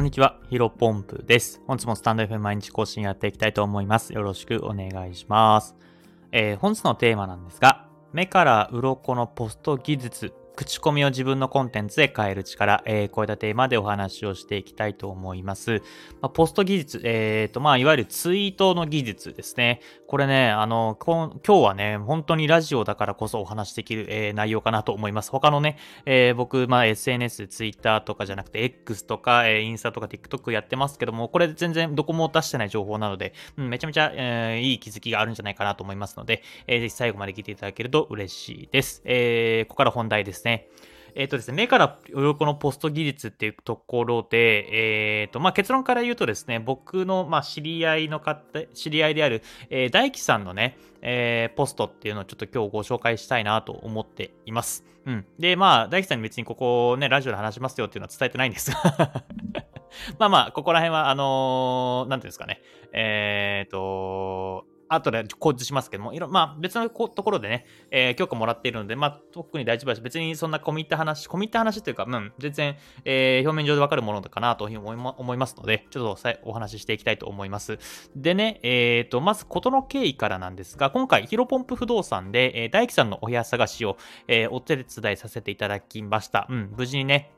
こんにちは、ヒロポンプです。本日もスタンド FM 毎日更新やっていきたいと思います。よろしくお願いします。えー、本日のテーマなんですが、目から鱗のポスト技術口コミを自分のコンテンツで変える力、えー、こういったテーマでお話をしていきたいと思います。まあ、ポスト技術、えっ、ー、と、まあ、いわゆるツイートの技術ですね。これね、あの、今日はね、本当にラジオだからこそお話できる、えー、内容かなと思います。他のね、えー、僕、まあ、SNS、Twitter とかじゃなくて、X とか、えー、インスタとか TikTok やってますけども、これ全然どこも出してない情報なので、うん、めちゃめちゃ、えー、いい気づきがあるんじゃないかなと思いますので、えー、ぜひ最後まで聞いていただけると嬉しいです。えー、ここから本題ですね。ねえっ、ー、とですね、目から鱗のポスト技術っていうところで、えっ、ー、と、まあ、結論から言うとですね、僕の、ま、知り合いの方、知り合いである、えー、大輝さんのね、えー、ポストっていうのをちょっと今日ご紹介したいなと思っています。うん。で、まあ、大輝さんに別にここね、ラジオで話しますよっていうのは伝えてないんですが まあまあ、ここら辺は、あのー、なんていうんですかね、えっ、ー、と、後で構図しますけども、いろまあ別のところでね、えー、許可もらっているので、まあ特に大丈夫です。別にそんな込み入った話、込み入った話というか、うん、全然、えー、表面上でわかるものかなというふうに思いますので、ちょっとお話ししていきたいと思います。でね、えっ、ー、と、まず事の経緯からなんですが、今回、ヒロポンプ不動産で、えー、大樹さんのお部屋探しを、えー、お手伝いさせていただきました。うん、無事にね、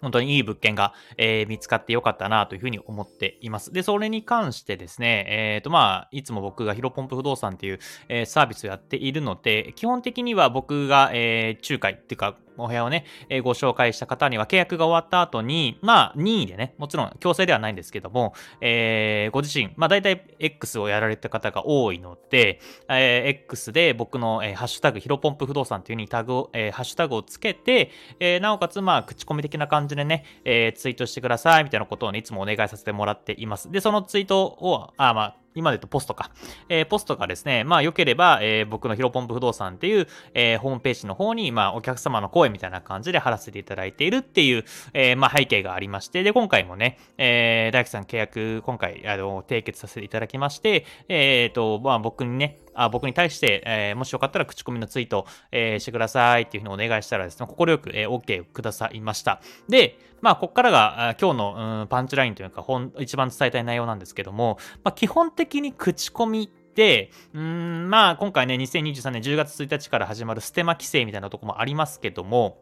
本当にいい物件が、えー、見つかってよかったなというふうに思っています。で、それに関してですね、えっ、ー、と、まあ、いつも僕がヒロポンプ不動産っていう、えー、サービスをやっているので、基本的には僕が、えー、仲介っていうか、お部屋をね、え、ご紹介した方には契約が終わった後に、まあ、任意でね、もちろん強制ではないんですけども、えー、ご自身、まあ、大体 X をやられた方が多いので、えー、X で僕の、えー、ハッシュタグ、ヒロポンプ不動産という風にタグを、えー、ハッシュタグをつけて、えー、なおかつ、まあ、口コミ的な感じでね、えー、ツイートしてください、みたいなことをね、いつもお願いさせてもらっています。で、そのツイートを、あ、まあ、今で言うとポストか。えー、ポストがですね、まあ良ければ、えー、僕のヒロポンプ不動産っていう、えー、ホームページの方に、まあお客様の声みたいな感じで貼らせていただいているっていう、え、まあ背景がありまして、で、今回もね、え、大工さん契約、今回、あの、締結させていただきまして、えっ、と、まあ僕にね、あ僕に対して、えー、もしよかったら口コミのツイート、えー、してくださいっていうふうにお願いしたらですね、快く、えー、OK くださいました。で、まあ、ここからが今日の、うん、パンチラインというか、本、一番伝えたい内容なんですけども、まあ、基本的に口コミって、うん、まあ、今回ね、2023年10月1日から始まるステマ規制みたいなとこもありますけども、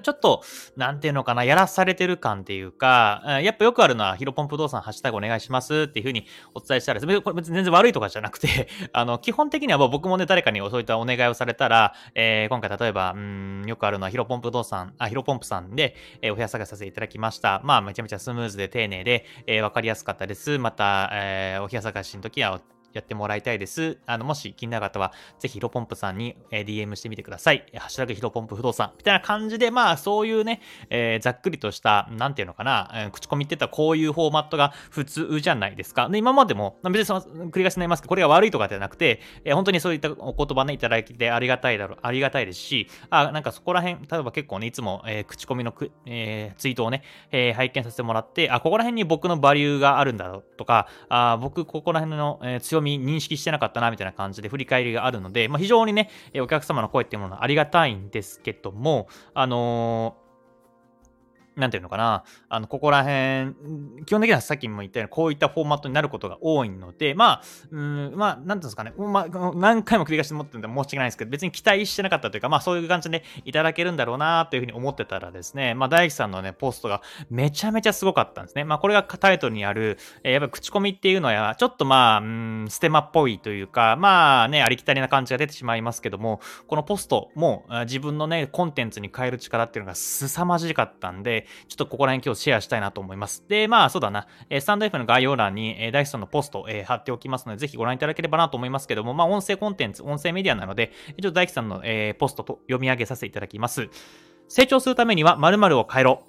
ちょっと、なんていうのかな、やらされてる感っていうか、やっぱよくあるのは、ヒロポン不動産ハッシュタグお願いしますっていうふうにお伝えしたら、これ別に全然悪いとかじゃなくて、あの、基本的には僕もね、誰かにそういったお願いをされたら、えー、今回例えば、うん、よくあるのはヒロポン不動産、あ、ヒロポンプさんで、えー、お部屋探しさせていただきました。まあ、めちゃめちゃスムーズで丁寧で、えー、わかりやすかったです。また、えー、お部屋探しの時は、やってもらいたいです。あの、もし気になる方は、ぜひヒロポンプさんに、DM してみてください。ハッシュタグヒロポンプ不動産。みたいな感じで、まあ、そういうね、えー、ざっくりとした、なんていうのかな、えー、口コミって言ったらこういうフォーマットが普通じゃないですか。で、今までも、別にその、繰り返しになりますけど、これが悪いとかじゃなくて、えー、本当にそういったお言葉ね、いただいてありがたいだろう、ありがたいですし、あ、なんかそこら辺、例えば結構ね、いつも、えー、口コミのく、えー、ツイートをね、えー、拝見させてもらって、あ、ここら辺に僕のバリューがあるんだろうとか、あ僕、ここら辺の、えー、強み認識してなかったな、みたいな感じで振り返りがあるので、まあ、非常にね、お客様の声っていうものはありがたいんですけども、あのーなんていうのかな、あの、ここら辺、基本的にはさっきも言ったように、こういったフォーマットになることが多いので、まあ、うん、まあ、なんていうんですかね、まあ、何回も繰り返し持ってるんで申し訳ないんですけど、別に期待してなかったというか、まあ、そういう感じでいただけるんだろうな、というふうに思ってたらですね、まあ、大樹さんのね、ポストがめちゃめちゃすごかったんですね。まあ、これがタイトルにある、えー、やっぱ口コミっていうのは、ちょっとまあ、うん、ステマっぽいというか、まあね、ありきたりな感じが出てしまいますけども、このポストも自分のね、コンテンツに変える力っていうのが凄まじかったんで、ちょっとここら辺今日シェアしたいなと思います。で、まあそうだな、えスタンド F の概要欄に、えダイソンのポスト、え貼っておきますので、ぜひご覧いただければなと思いますけども、まあ音声コンテンツ、音声メディアなので、一応大樹さんの、えポストと読み上げさせていただきます。成長するためには〇〇を変えろ。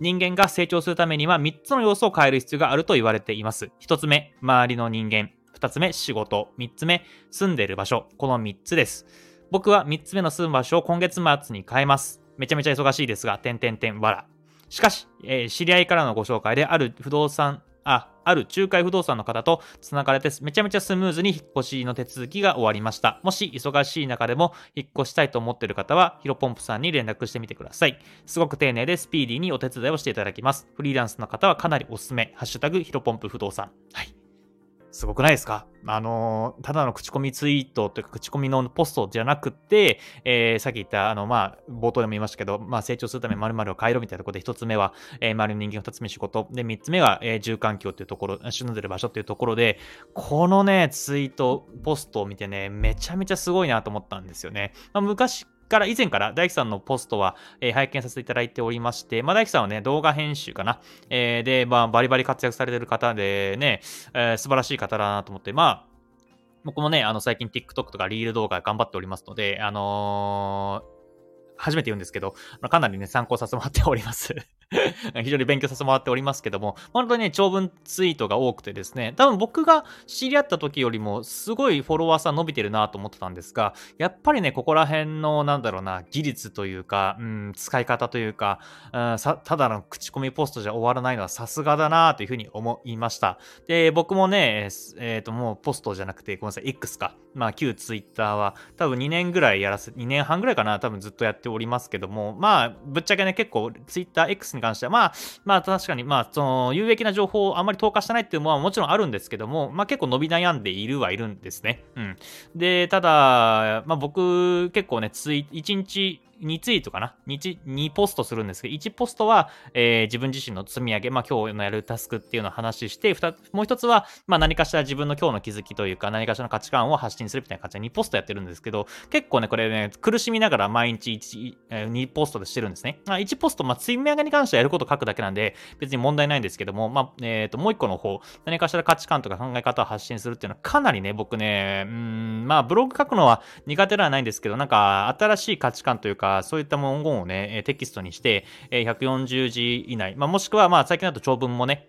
人間が成長するためには3つの要素を変える必要があると言われています。1つ目、周りの人間。2つ目、仕事。3つ目、住んでいる場所。この3つです。僕は3つ目の住む場所を今月末に変えます。めちゃめちゃ忙しいですが、点点点わら。しかし、えー、知り合いからのご紹介である不動産あ、ある仲介不動産の方と繋がれてめちゃめちゃスムーズに引っ越しの手続きが終わりました。もし忙しい中でも引っ越したいと思っている方は、ヒロポンプさんに連絡してみてください。すごく丁寧でスピーディーにお手伝いをしていただきます。フリーランスの方はかなりおすすめ。ハッシュタグヒロポンプ不動産。はい。すごくないですか？あの、ただの口コミツイートというか、口コミのポストじゃなくて、えー、さっき言った、あの、まあ、冒頭でも言いましたけど、まあ、成長するため〇〇を変えろみたいなところで、一つ目は、えー、丸人間二つ目仕事、で、三つ目は、えー、住環境っていうところ、住んでる場所っていうところで、このね、ツイート、ポストを見てね、めちゃめちゃすごいなと思ったんですよね。まあ、昔から以前から大樹さんのポストは、えー、拝見させていただいておりまして、まあ、大樹さんはね、動画編集かな。えー、で、まあ、バリバリ活躍されてる方でね、えー、素晴らしい方だなと思って、まあ、僕もね、あの、最近 TikTok とかリール動画頑張っておりますので、あのー初めて言うんですけど、かなりね、参考させてもらっております 非常に勉強させてもらっておりますけども、本当にね、長文ツイートが多くてですね、多分僕が知り合った時よりも、すごいフォロワーさん伸びてるなと思ってたんですが、やっぱりね、ここら辺の、なんだろうな、技術というか、うん、使い方というか、うん、ただの口コミポストじゃ終わらないのはさすがだなというふうに思いました。で、僕もね、えっ、ー、と、もうポストじゃなくて、ごめんなさい、X か。まあ、旧ツイッターは、多分2年ぐらいやらせ、2年半ぐらいかな、多分ずっとやっておりますけども、まあ、ぶっちゃけね、結構ツイッター X に関しては、まあ、まあ確かに、まあ、その、有益な情報をあまり投下してないっていうのはもちろんあるんですけども、まあ結構伸び悩んでいるはいるんですね。うん。で、ただ、まあ僕、結構ね、つい、1日、2ツイートかな？2, 2ポストするんですけど、1ポストは、えー、自分自身の積み上げ、まあ今日のやるタスクっていうのを話して、もう一つは、まあ何かしら自分の今日の気づきというか、何かしらの価値観を発信するみたいな感じで2ポストやってるんですけど、結構ね、これね、苦しみながら毎日 1,、えー、2ポストでしてるんですね。まあ、1ポスト、まあ積み上げに関してはやること書くだけなんで、別に問題ないんですけども、まあ、えっ、ー、と、もう一個の方、何かしら価値観とか考え方を発信するっていうのはかなりね、僕ね、うん、まあブログ書くのは苦手ではないんですけど、なんか新しい価値観というか、そういった文言をね、テキストにして、140字以内、まあ、もしくは、まあ、最近だと長文もね、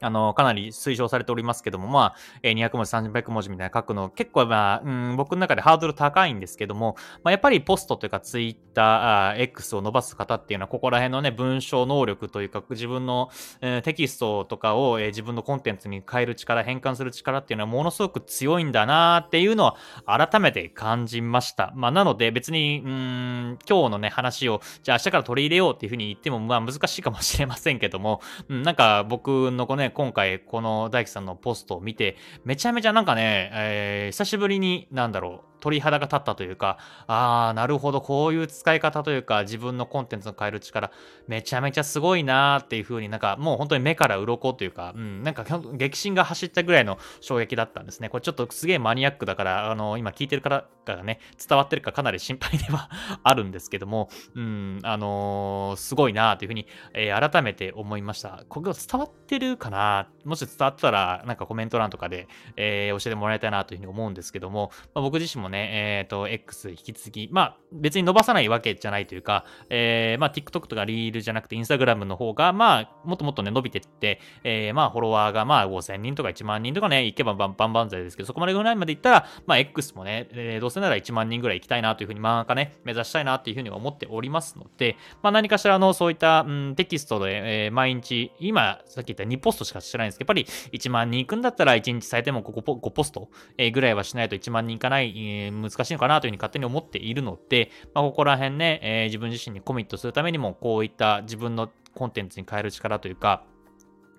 あの、かなり推奨されておりますけども、まあ、200文字、300文字みたいな書くの、結構、まあ、うん、僕の中でハードル高いんですけども、まあ、やっぱりポストというか、ツイッター、X を伸ばす方っていうのは、ここら辺のね、文章能力というか、自分の、えー、テキストとかを、えー、自分のコンテンツに変える力、変換する力っていうのは、ものすごく強いんだなっていうのは、改めて感じました。まあ、なので、別に、うん、今日のね、話を、じゃあ明日から取り入れようっていうふうに言っても、まあ、難しいかもしれませんけども、うん、なんか、僕のこね、今回この大樹さんのポストを見て、めちゃめちゃなんかね、えー、久しぶりに、なんだろう、鳥肌が立ったというか、ああ、なるほど、こういう使い方というか、自分のコンテンツの変える力、めちゃめちゃすごいなーっていう風になんか、もう本当に目から鱗というか、うん、なんか激震が走ったぐらいの衝撃だったんですね。これちょっとすげえマニアックだから、あの、今聞いてる方がね、伝わってるかかなり心配では あるんですけども、うん、あのー、すごいなーという風に、えー、改めて思いました。ここ伝わってるかな？もし伝わったら、なんかコメント欄とかで、えー、教えてもらいたいなという風に思うんですけども、まあ、僕自身もね、ね、えっ、ー、と、X 引き続き、まあ、別に伸ばさないわけじゃないというか、えー、まあ、TikTok とかリールじゃなくて Instagram の方が、まあ、もっともっとね、伸びてって、えー、まあ、フォロワーが、まあ、5000人とか1万人とかね、いけばバンバンバン剤ですけど、そこまでぐらいまでいったら、まあ、X もね、えー、どうせなら1万人ぐらい行きたいなというふうに、まあ、ね、目指したいなというふうに思っておりますので、まあ、何かしらのそういった、うん、テキストで、えー、毎日、今、さっき言った2ポストしかしてないんですけど、やっぱり1万人行くんだったら1日最低も 5, 5ポスト、えー、ぐらいはしないと1万人いかない、えー、難しいのかなというふうに勝手に思っているので、まあ、ここら辺ね、えー、自分自身にコミットするためにも、こういった自分のコンテンツに変える力というか、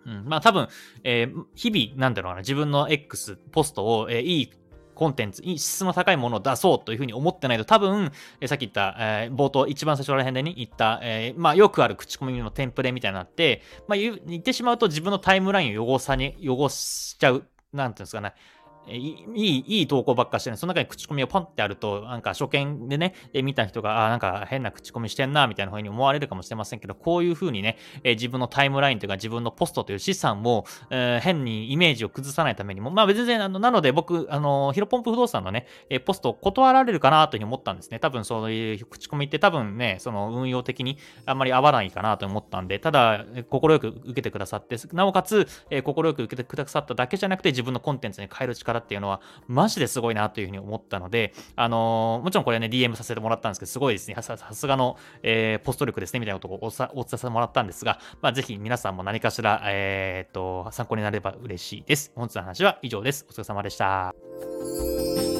うん、まあ多分、えー、日々、なんだろうな、自分の X、ポストを、えー、いいコンテンツ、質の高いものを出そうというふうに思ってないと、多分、え、さっき言った、えー、冒頭、一番最初ら辺でに言った、えー、まあ、よくある口コミのテンプレみたいになって、まあ、言ってしまうと自分のタイムラインを汚さに、汚しちゃう、なんていうんですかね、いい、いい投稿ばっかしてね、その中に口コミをポンってあると、なんか初見でね、え見た人が、あ、なんか変な口コミしてんな、みたいな風に思われるかもしれませんけど、こういう風にね、え自分のタイムラインというか自分のポストという資産を、えー、変にイメージを崩さないためにも、まあ別に、あの、なので僕、あの、ヒロポンプ不動産のね、えポストを断られるかなというふうに思ったんですね。多分そういう口コミって多分ね、その運用的にあんまり合わないかなと思ったんで、ただ、快く受けてくださって、なおかつ、えー、快く受けてくださっただけじゃなくて、自分のコンテンツに変える力っていうのは、マジですごいなというふうに思ったので、あのー、もちろんこれね、DM させてもらったんですけど、すごいですね。さすがの、えー、ポスト力ですね、みたいなことをお伝えさせてもらったんですが、まあ、ぜひ皆さんも何かしら、えー、っと、参考になれば嬉しいです。本日の話は以上です。お疲れ様でした。